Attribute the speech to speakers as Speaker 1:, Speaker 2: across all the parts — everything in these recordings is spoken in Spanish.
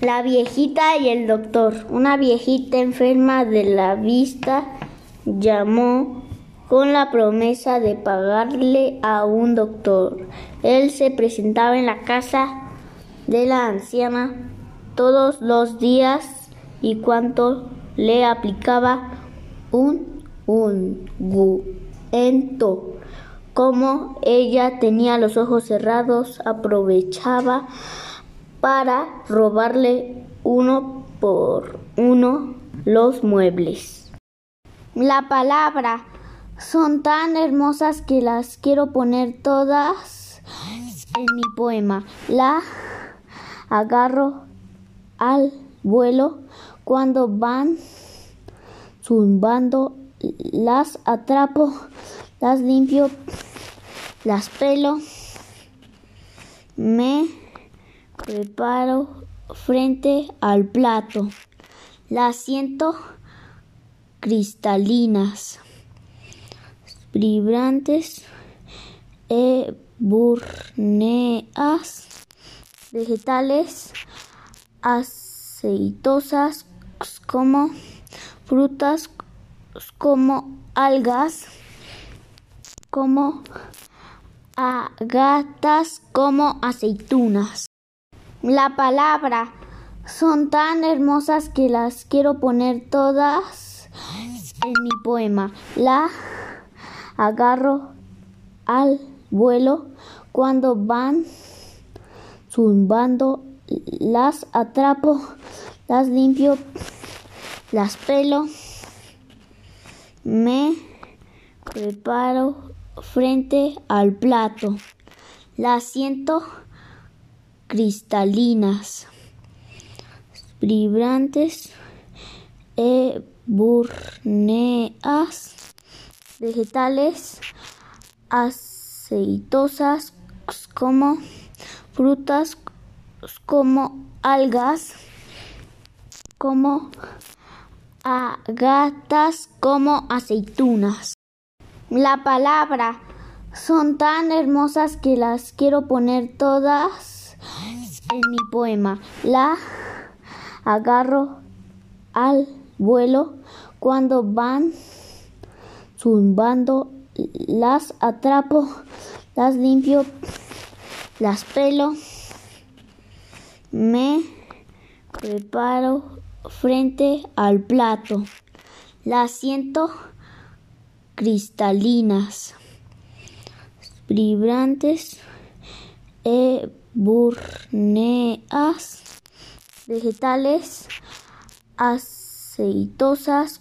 Speaker 1: La viejita y el doctor. Una viejita enferma de la vista llamó con la promesa de pagarle a un doctor. Él se presentaba en la casa de la anciana todos los días y cuanto le aplicaba un ungüento. Como ella tenía los ojos cerrados, aprovechaba para robarle uno por uno los muebles. La palabra son tan hermosas que las quiero poner todas en mi poema. La agarro al vuelo cuando van zumbando, las atrapo, las limpio, las pelo, me preparo frente al plato, las siento cristalinas, vibrantes, e burneas, vegetales, aceitosas como frutas, como algas, como agatas, como aceitunas. La palabra. Son tan hermosas que las quiero poner todas en mi poema. La agarro al vuelo cuando van zumbando, las atrapo, las limpio, las pelo, me preparo frente al plato, las siento cristalinas, vibrantes, e burneas, vegetales, aceitosas como frutas, como algas, como agatas, como aceitunas. La palabra son tan hermosas que las quiero poner todas en mi poema. La agarro al vuelo cuando van zumbando, las atrapo, las limpio, las pelo, me preparo frente al plato, las siento cristalinas, vibrantes, e burneas, vegetales, aceitosas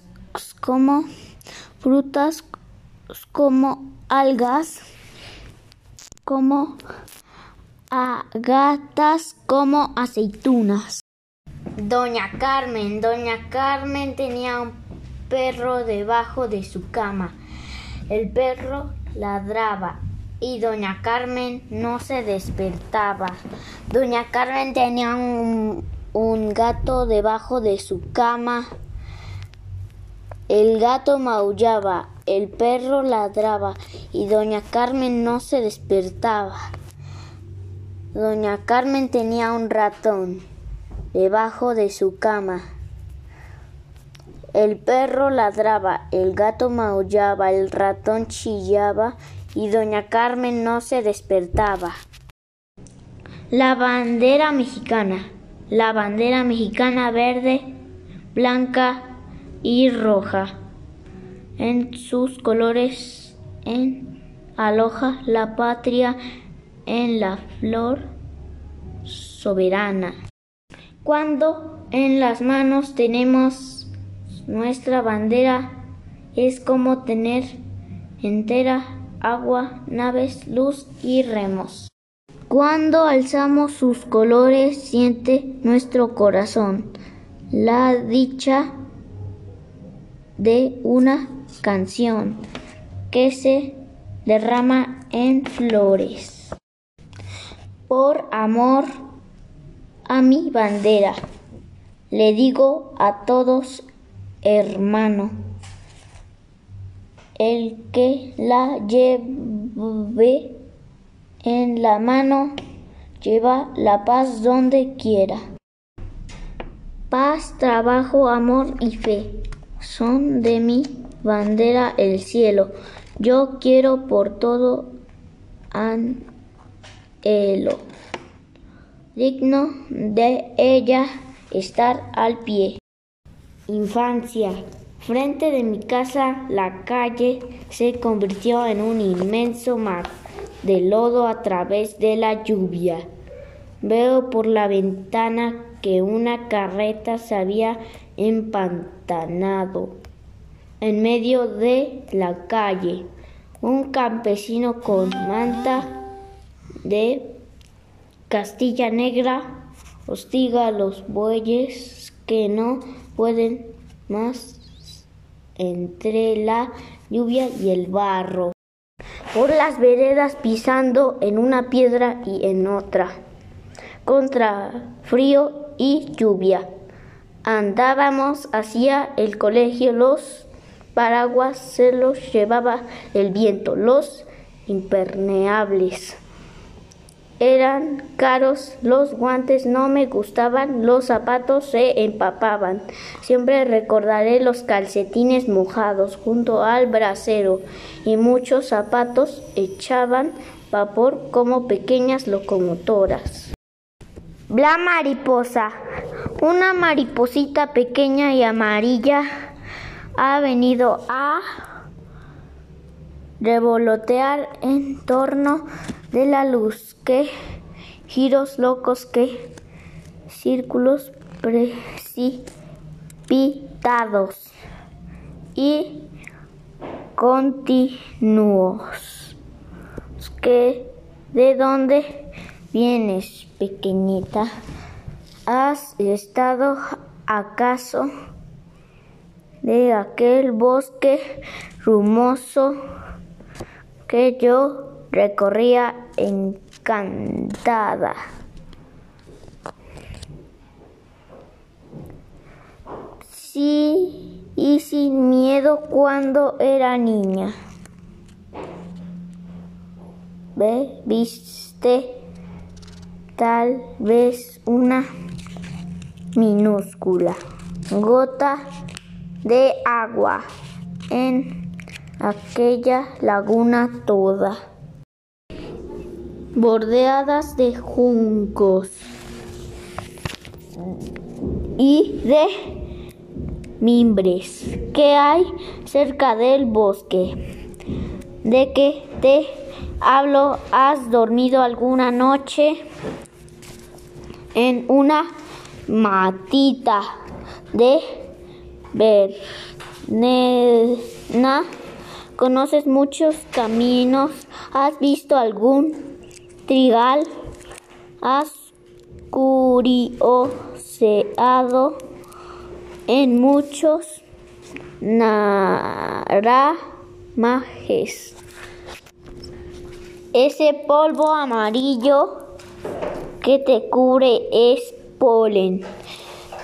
Speaker 1: como frutas, como algas, como agatas, como aceitunas. Doña Carmen, Doña Carmen tenía un perro debajo de su cama. El perro ladraba y Doña Carmen no se despertaba. Doña Carmen tenía un, un gato debajo de su cama. El gato maullaba, el perro ladraba y Doña Carmen no se despertaba. Doña Carmen tenía un ratón debajo de su cama. El perro ladraba, el gato maullaba, el ratón chillaba y Doña Carmen no se despertaba. La bandera mexicana. La bandera mexicana verde, blanca y roja. En sus colores en aloja la patria en la flor soberana. Cuando en las manos tenemos nuestra bandera, es como tener entera agua, naves, luz y remos. Cuando alzamos sus colores, siente nuestro corazón la dicha de una canción que se derrama en flores. Por amor a mi bandera, le digo a todos, hermano, el que la lleve en la mano lleva la paz donde quiera. Paz, trabajo, amor y fe son de mi bandera el cielo. Yo quiero por todo anhelo, digno de ella estar al pie. Infancia. Frente de mi casa la calle se convirtió en un inmenso mar de lodo a través de la lluvia. Veo por la ventana que una carreta se había empantanado en medio de la calle. Un campesino con manta de Castilla Negra hostiga a los bueyes que no pueden más entre la lluvia y el barro. Por las veredas pisando en una piedra y en otra contra frío y lluvia. Andábamos hacia el colegio, los paraguas se los llevaba el viento, los impermeables. Eran caros, los guantes no me gustaban, los zapatos se empapaban. Siempre recordaré los calcetines mojados junto al brasero y muchos zapatos echaban vapor como pequeñas locomotoras. La mariposa. Una mariposita pequeña y amarilla ha venido a revolotear en torno de la luz. Que giros locos, que círculos precipitados y continuos. Que de dónde vienes, pequeñita? ¿Has estado acaso de aquel bosque rumoso que yo recorría encantada? Sí, y sin miedo cuando era niña. ¿Ve? ¿Viste? tal vez una minúscula gota de agua en aquella laguna toda, bordeadas de juncos y de mimbres que hay cerca del bosque. ¿De que te hablo? ¿Has dormido alguna noche? en una matita de Bernena. Conoces muchos caminos. ¿Has visto algún trigal? ¿Has curioseado en muchos naramajes? Ese polvo amarillo que te cubre es polen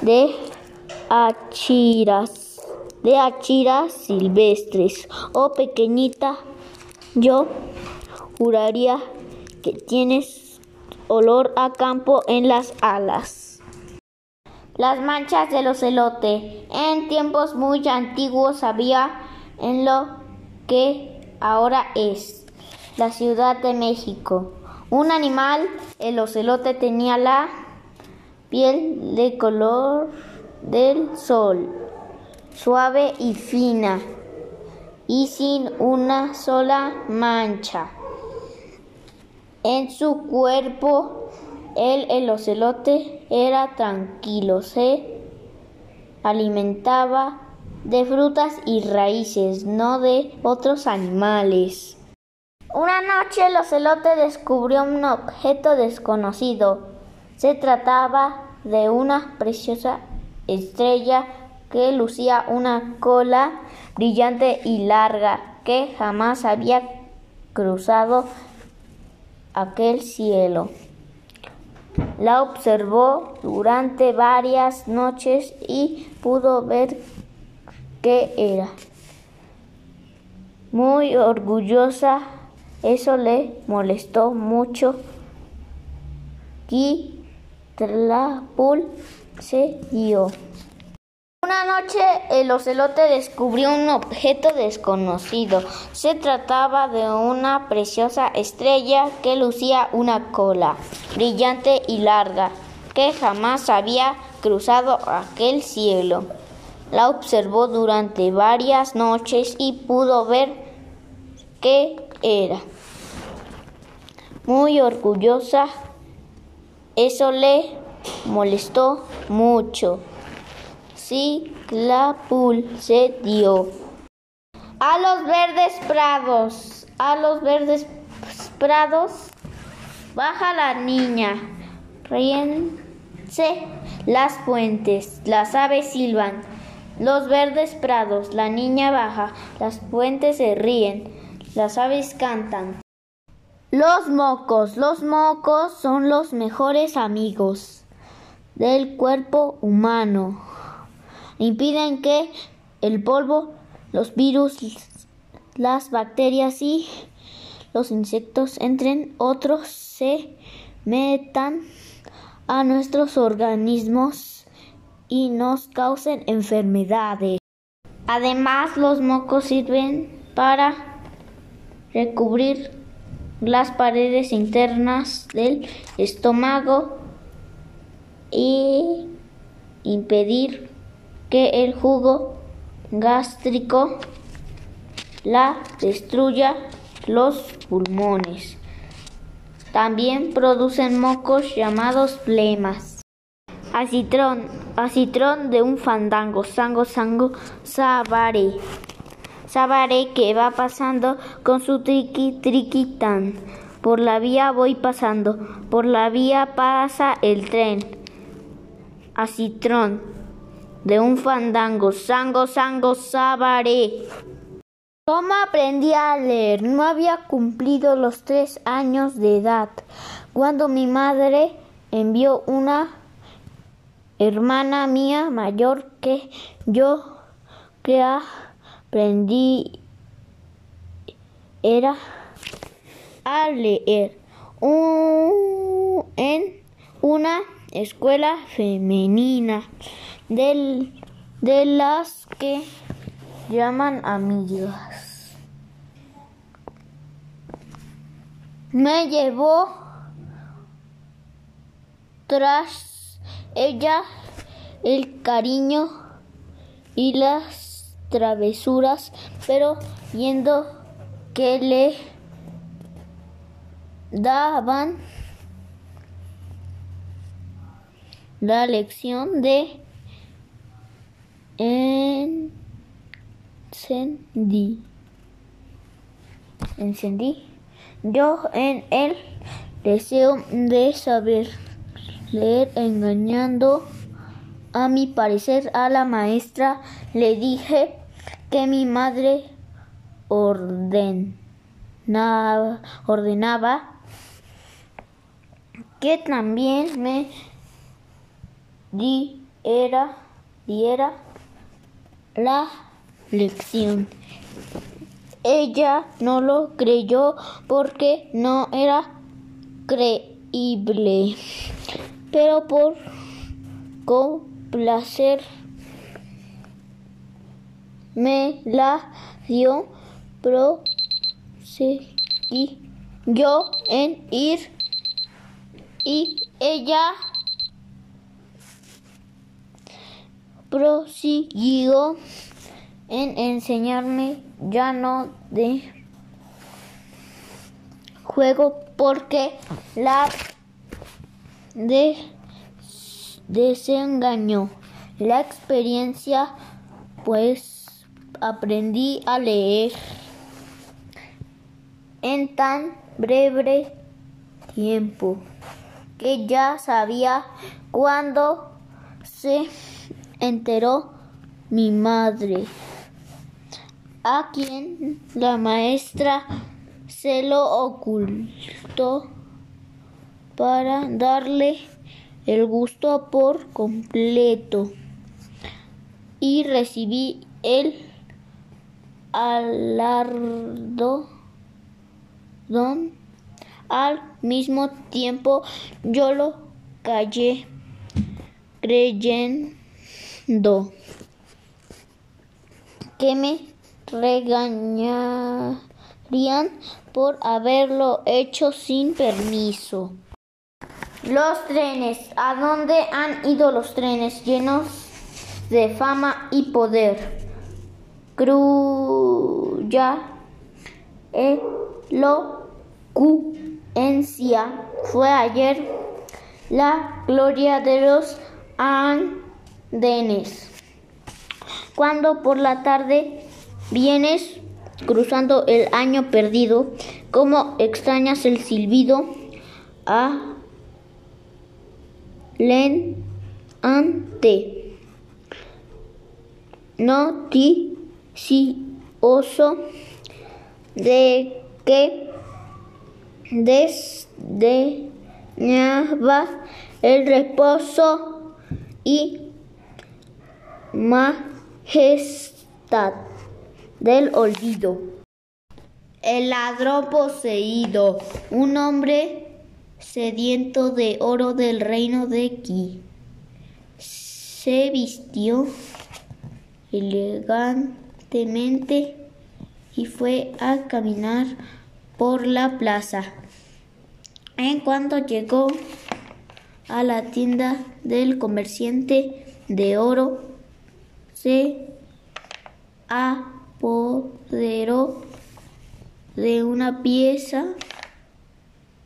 Speaker 1: de achiras, de achiras silvestres. Oh pequeñita, yo juraría que tienes olor a campo en las alas. Las manchas del ocelote. En tiempos muy antiguos había en lo que ahora es la Ciudad de México un animal, el ocelote tenía la piel de color del sol, suave y fina, y sin una sola mancha. En su cuerpo, el, el ocelote era tranquilo, se alimentaba de frutas y raíces, no de otros animales. Una noche el ocelote descubrió un objeto desconocido. Se trataba de una preciosa estrella que lucía una cola brillante y larga que jamás había cruzado aquel cielo. La observó durante varias noches y pudo ver qué era. Muy orgullosa eso le molestó mucho. Y Tlapul se dio. Una noche el ocelote descubrió un objeto desconocido. Se trataba de una preciosa estrella que lucía una cola brillante y larga que jamás había cruzado aquel cielo. La observó durante varias noches y pudo ver qué era. Muy orgullosa, eso le molestó mucho. Ciclapul se dio. A los verdes prados, a los verdes prados, baja la niña. Ríense las fuentes, las aves silban. Los verdes prados, la niña baja, las fuentes se ríen, las aves cantan. Los mocos, los mocos son los mejores amigos del cuerpo humano impiden que el polvo, los virus, las bacterias y los insectos entren, otros se metan a nuestros organismos y nos causen enfermedades. Además, los mocos sirven para recubrir las paredes internas del estómago y impedir que el jugo gástrico la destruya los pulmones. También producen mocos llamados plemas. Acitrón, acitrón de un fandango, sango, sango, sabare. Sabare que va pasando con su triqui, triquitán. Por la vía voy pasando, por la vía pasa el tren. Acitrón, de un fandango, sango, sango, sabaré. ¿Cómo aprendí a leer? No había cumplido los tres años de edad cuando mi madre envió una hermana mía mayor que yo que aprendí era a leer en una escuela femenina del, de las que llaman amigas. Me llevó tras ella el cariño y las travesuras, pero viendo que le daban la lección de encendí. Encendí. Yo en el deseo de saber leer engañando a mi parecer a la maestra le dije que mi madre ordenaba, ordenaba que también me diera, diera la lección. Ella no lo creyó porque no era creíble, pero por complacer me la dio yo en ir y ella prosiguió en enseñarme ya no de juego porque la de desengañó la experiencia pues aprendí a leer en tan breve tiempo que ya sabía cuándo se enteró mi madre, a quien la maestra se lo ocultó para darle el gusto por completo. Y recibí el alardo don al mismo tiempo yo lo callé creyendo que me regañarían por haberlo hecho sin permiso. Los trenes. ¿A dónde han ido los trenes llenos de fama y poder? Cruya elocuencia fue ayer la gloria de los andenes. Cuando por la tarde vienes cruzando el año perdido, como extrañas el silbido a. Len ante noticioso de que desdeñaba el reposo y majestad del olvido. El ladrón poseído, un hombre sediento de oro del reino de Ki, se vistió elegantemente y fue a caminar por la plaza. En cuanto llegó a la tienda del comerciante de oro, se apoderó de una pieza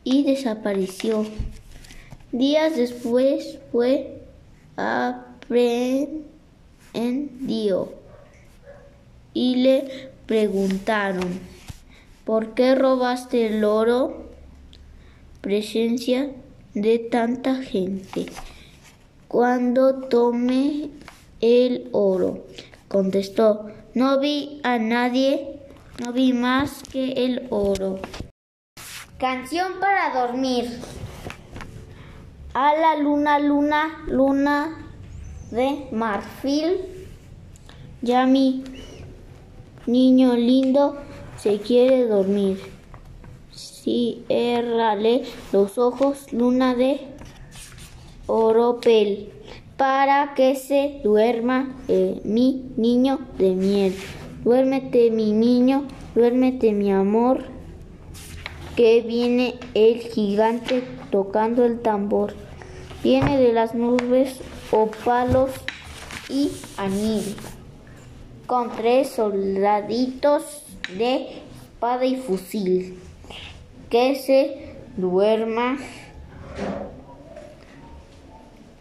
Speaker 1: y desapareció. Días después fue aprendido y le preguntaron, ¿por qué robaste el oro? Presencia de tanta gente. Cuando tomé el oro, contestó, no vi a nadie, no vi más que el oro. Canción para dormir. A la luna, luna, luna de marfil. Ya mi niño lindo se quiere dormir. Ciérrale los ojos, luna de oropel, para que se duerma eh, mi niño de miel. Duérmete mi niño, duérmete mi amor que viene el gigante tocando el tambor. Viene de las nubes o palos y anil, con tres soldaditos de espada y fusil. Que se duerma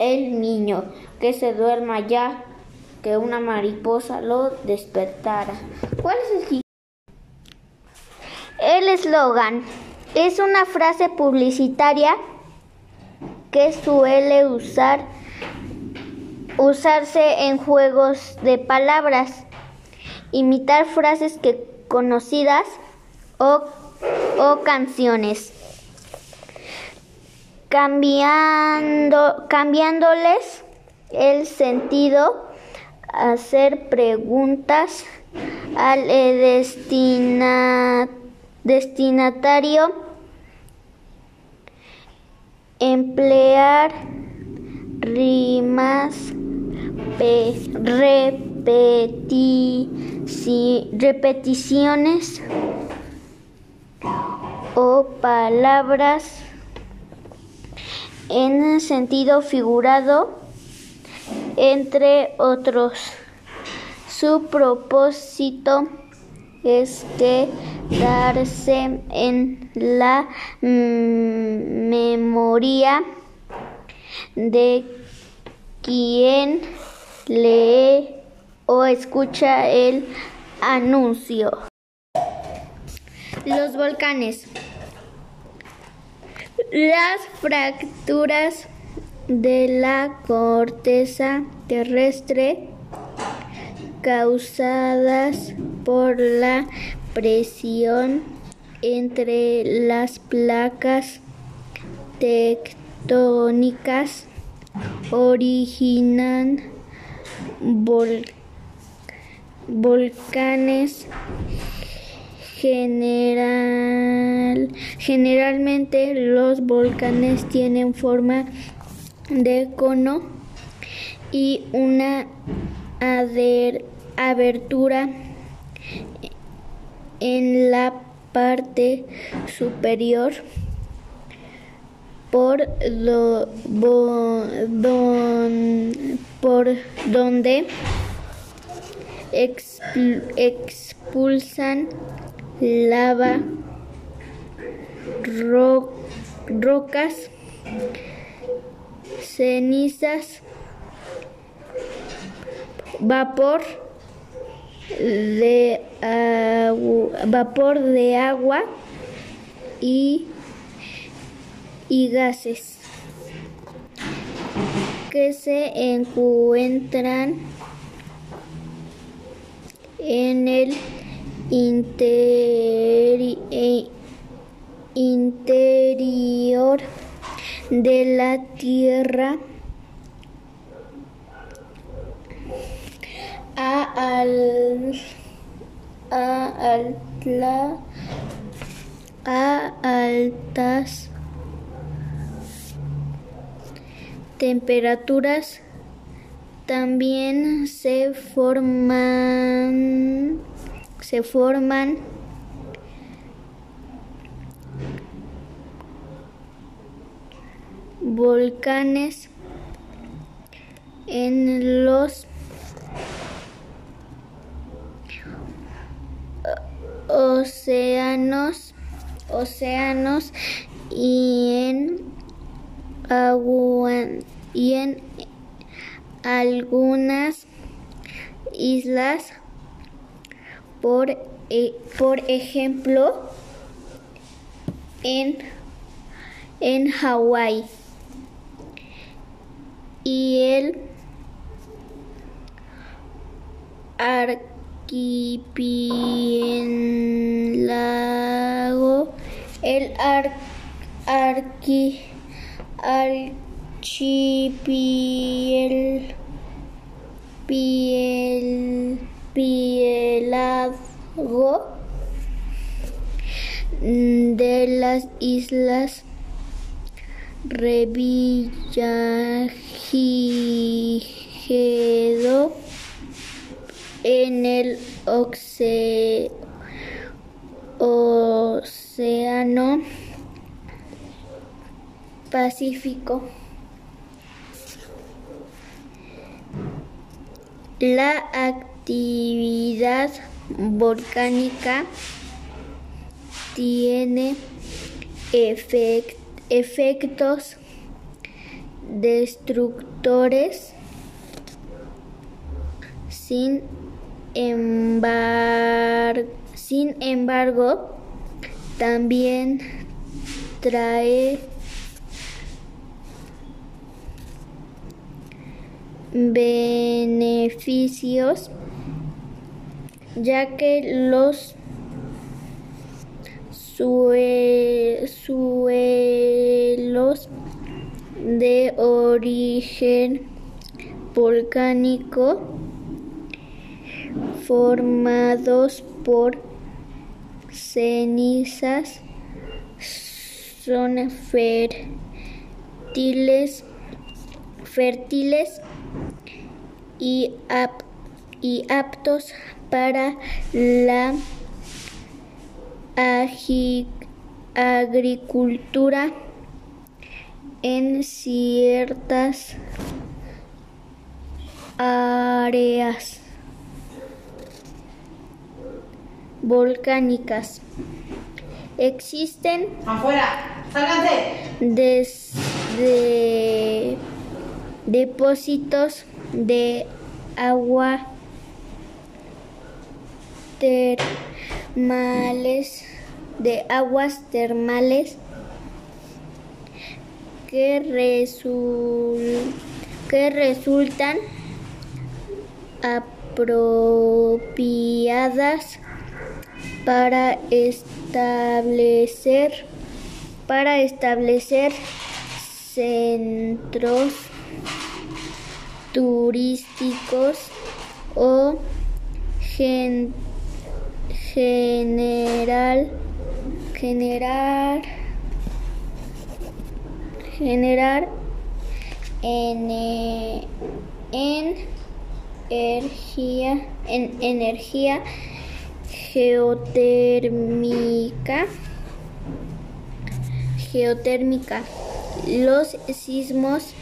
Speaker 1: el niño, que se duerma ya, que una mariposa lo despertara. ¿Cuál es el? El eslogan es una frase publicitaria que suele usar, usarse en juegos de palabras, imitar frases que conocidas o, o canciones, cambiando, cambiándoles el sentido, hacer preguntas al destinatario Destinatario. Emplear rimas repeticiones o palabras en sentido figurado, entre otros. Su propósito es que darse en la memoria de quien lee o escucha el anuncio. Los volcanes. Las fracturas de la corteza terrestre causadas por la presión entre las placas tectónicas originan volcanes general, generalmente los volcanes tienen forma de cono y una abertura en la parte superior por, por donde expulsan lava, rocas, cenizas, vapor de vapor de agua y, y gases que se encuentran en el e, interior de la Tierra a, al, a, a altas temperaturas. También se forman se forman volcanes en los océanos océanos y en y en algunas islas, por, e, por ejemplo, en, en Hawái. Y el arquipélago, el ar, arqui, archipiel, piel, pielago de las islas Revillagigedo en el océano Pacífico. La actividad volcánica tiene efectos destructores sin sin embargo también trae beneficios ya que los suelos de origen volcánico formados por cenizas son fértiles, fértiles y aptos para la agricultura en ciertas áreas volcánicas. Existen
Speaker 2: afuera,
Speaker 1: desde depósitos de agua termales de aguas termales que, que resultan apropiadas para establecer para establecer centros turísticos o general generar generar en energía, en energía geotérmica. Geotérmica. Los sismos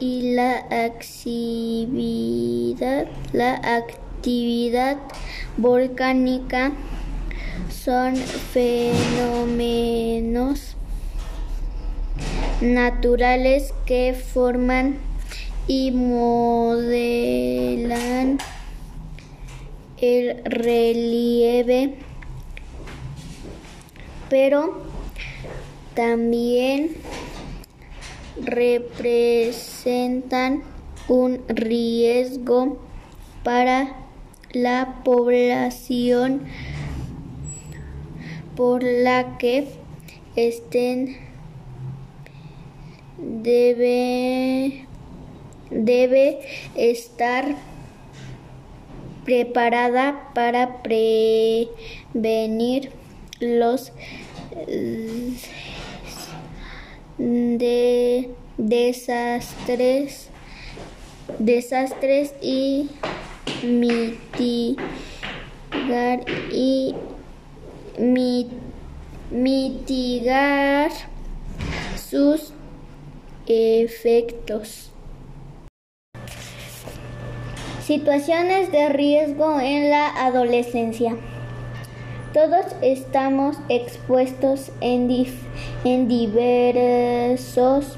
Speaker 1: y la actividad, la actividad volcánica son fenómenos naturales que forman y modelan el relieve, pero también representan un riesgo para la población por la que estén debe debe estar preparada para prevenir los de desastres desastres y mitigar y mitigar sus efectos. Situaciones de riesgo en la adolescencia. Todos estamos expuestos en, en diversos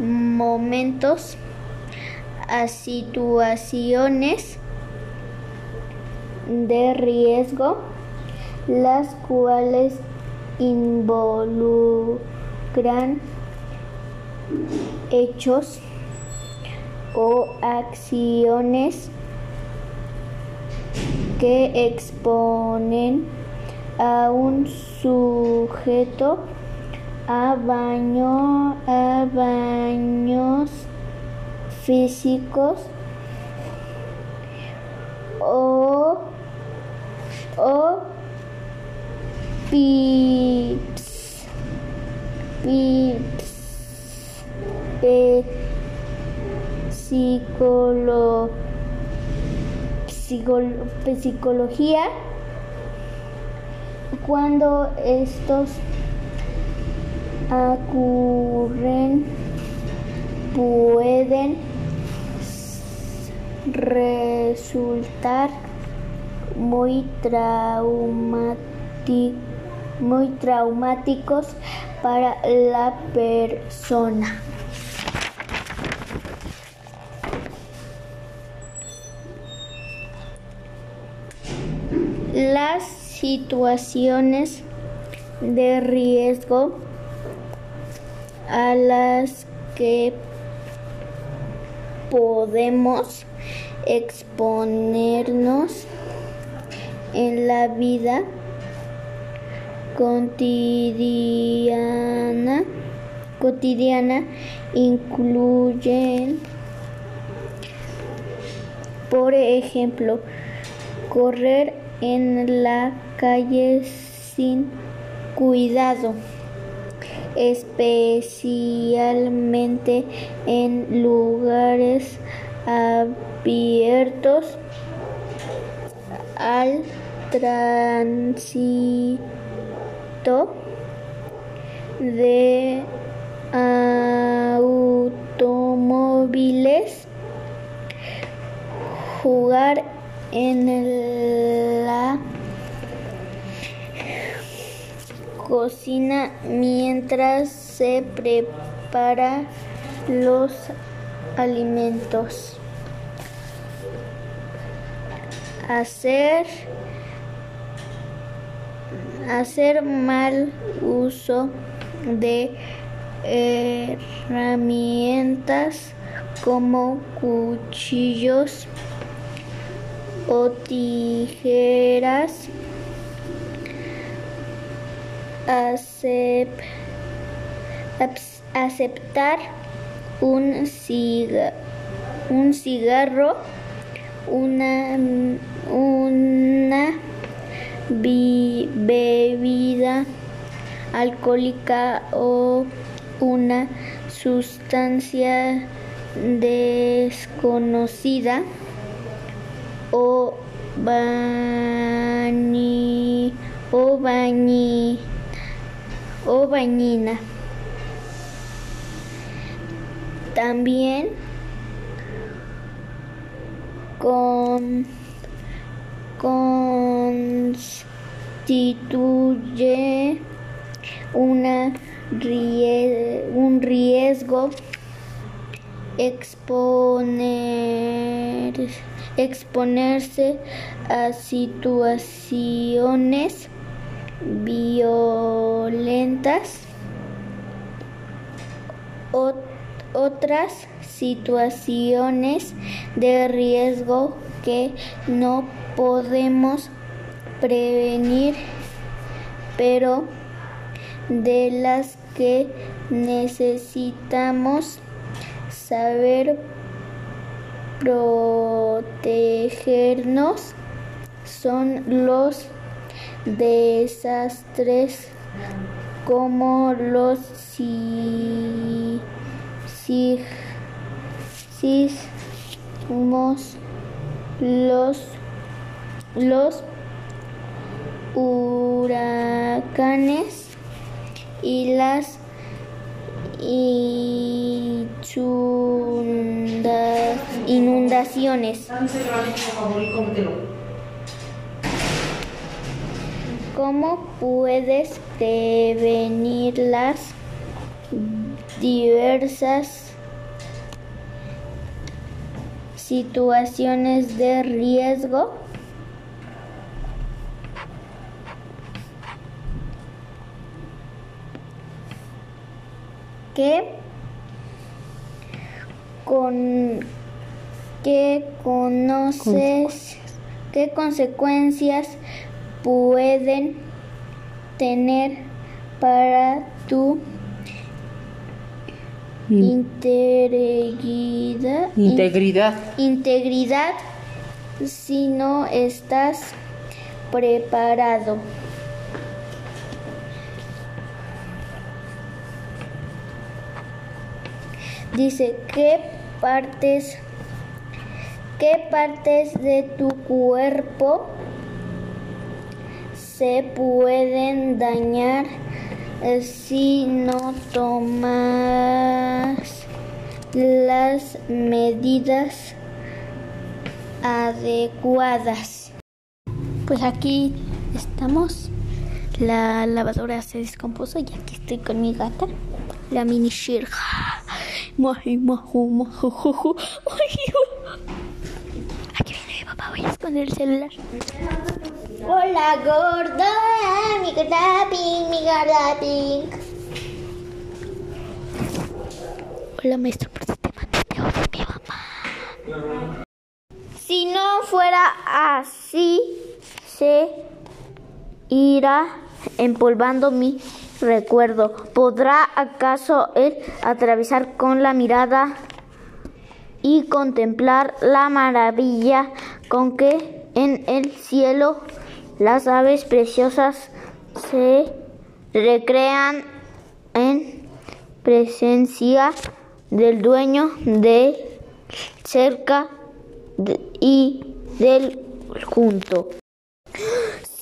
Speaker 1: momentos a situaciones de riesgo, las cuales involucran hechos o acciones que exponen a un sujeto a, baño, a baños físicos o, o pips, pips, psicolo, psicología. Cuando estos ocurren pueden resultar muy muy traumáticos para la persona. Las situaciones de riesgo a las que podemos exponernos en la vida cotidiana, incluyen, por ejemplo, correr en la calle sin cuidado, especialmente en lugares abiertos al tránsito de automóviles, jugar en la cocina mientras se prepara los alimentos. Hacer hacer mal uso de herramientas como cuchillos o tijeras. Aceptar un, un cigarro, una, una bebida alcohólica o una sustancia desconocida o bañi, o bañi, o bañina. También con, constituye una, un riesgo exponer, exponerse a situaciones violentas, otras situaciones de riesgo que no podemos prevenir, pero de las que necesitamos saber protegernos son los desastres como los sismos, los, los huracanes y las inundaciones. ¿Cómo puedes prevenir las diversas situaciones de riesgo? ¿Qué con qué conoces qué consecuencias pueden tener para tu integridad,
Speaker 2: integridad.
Speaker 1: integridad si no estás preparado. Dice, ¿qué partes, qué partes de tu cuerpo se pueden dañar si no tomas las medidas adecuadas? Pues aquí estamos. La lavadora se descompuso y aquí estoy con mi gata, la mini Shirja. Aquí viene mi papá, voy a esconder el celular. Hola, gorda, mi gata pink, mi gata pink. Hola, maestro, por si te mandé te odio mi mamá. Si no fuera así, se irá empolvando mi recuerdo. ¿Podrá acaso él atravesar con la mirada y contemplar la maravilla con que en el cielo las aves preciosas se recrean en presencia del dueño de cerca y del junto?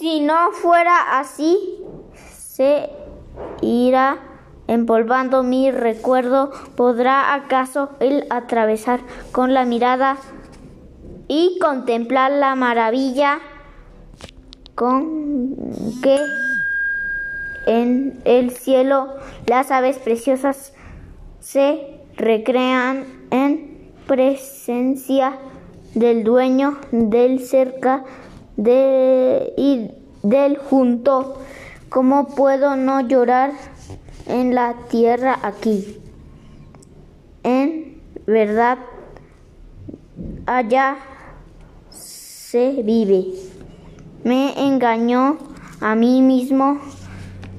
Speaker 1: Si no fuera así, se irá empolvando mi recuerdo. ¿Podrá acaso él atravesar con la mirada y contemplar la maravilla con que en el cielo las aves preciosas se recrean en presencia del dueño del cerca de, y del junto? ¿Cómo puedo no llorar en la tierra aquí? En verdad, allá se vive. Me engañó a mí mismo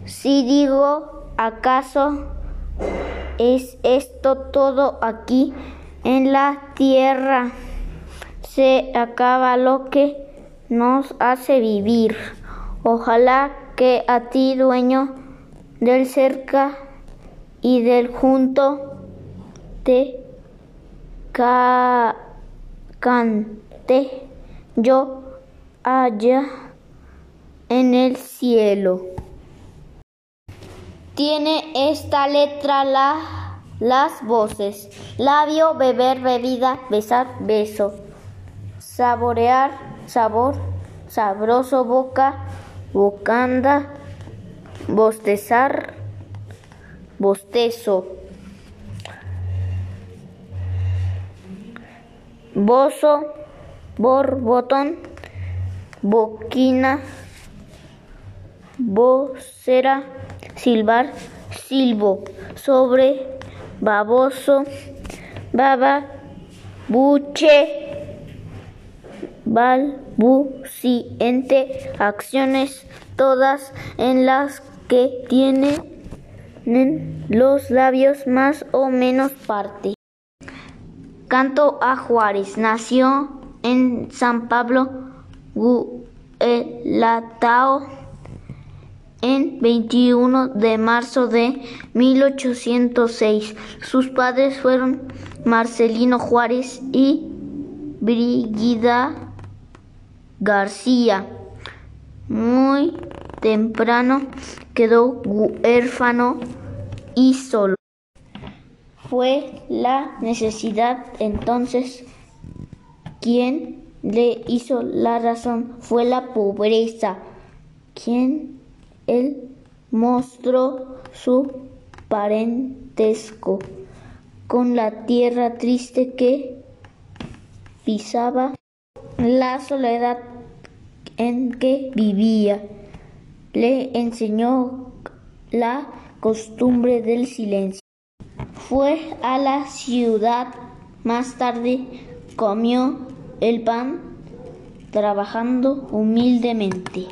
Speaker 1: si digo, ¿acaso es esto todo aquí en la tierra? Se acaba lo que nos hace vivir. Ojalá que a ti, dueño del cerca y del junto, te ca cante yo allá en el cielo. Tiene esta letra la, las voces, labio, beber, bebida, besar, beso, saborear, sabor, sabroso, boca, bocanda, bostezar, bostezo, bozo, borbotón, boquina, vocera, silbar, silbo, sobre, baboso, baba, buche, balbuciente, acciones todas en las que tienen los labios más o menos parte. Canto a Juárez. Nació en San Pablo, Guelatao, en 21 de marzo de 1806. Sus padres fueron Marcelino Juárez y Brigida García. Muy temprano quedó huérfano y solo. Fue la necesidad entonces quien le hizo la razón, fue la pobreza, quien él mostró su parentesco con la tierra triste que pisaba, la soledad en que vivía. Le enseñó la costumbre del silencio. Fue a la ciudad, más tarde comió el pan trabajando humildemente.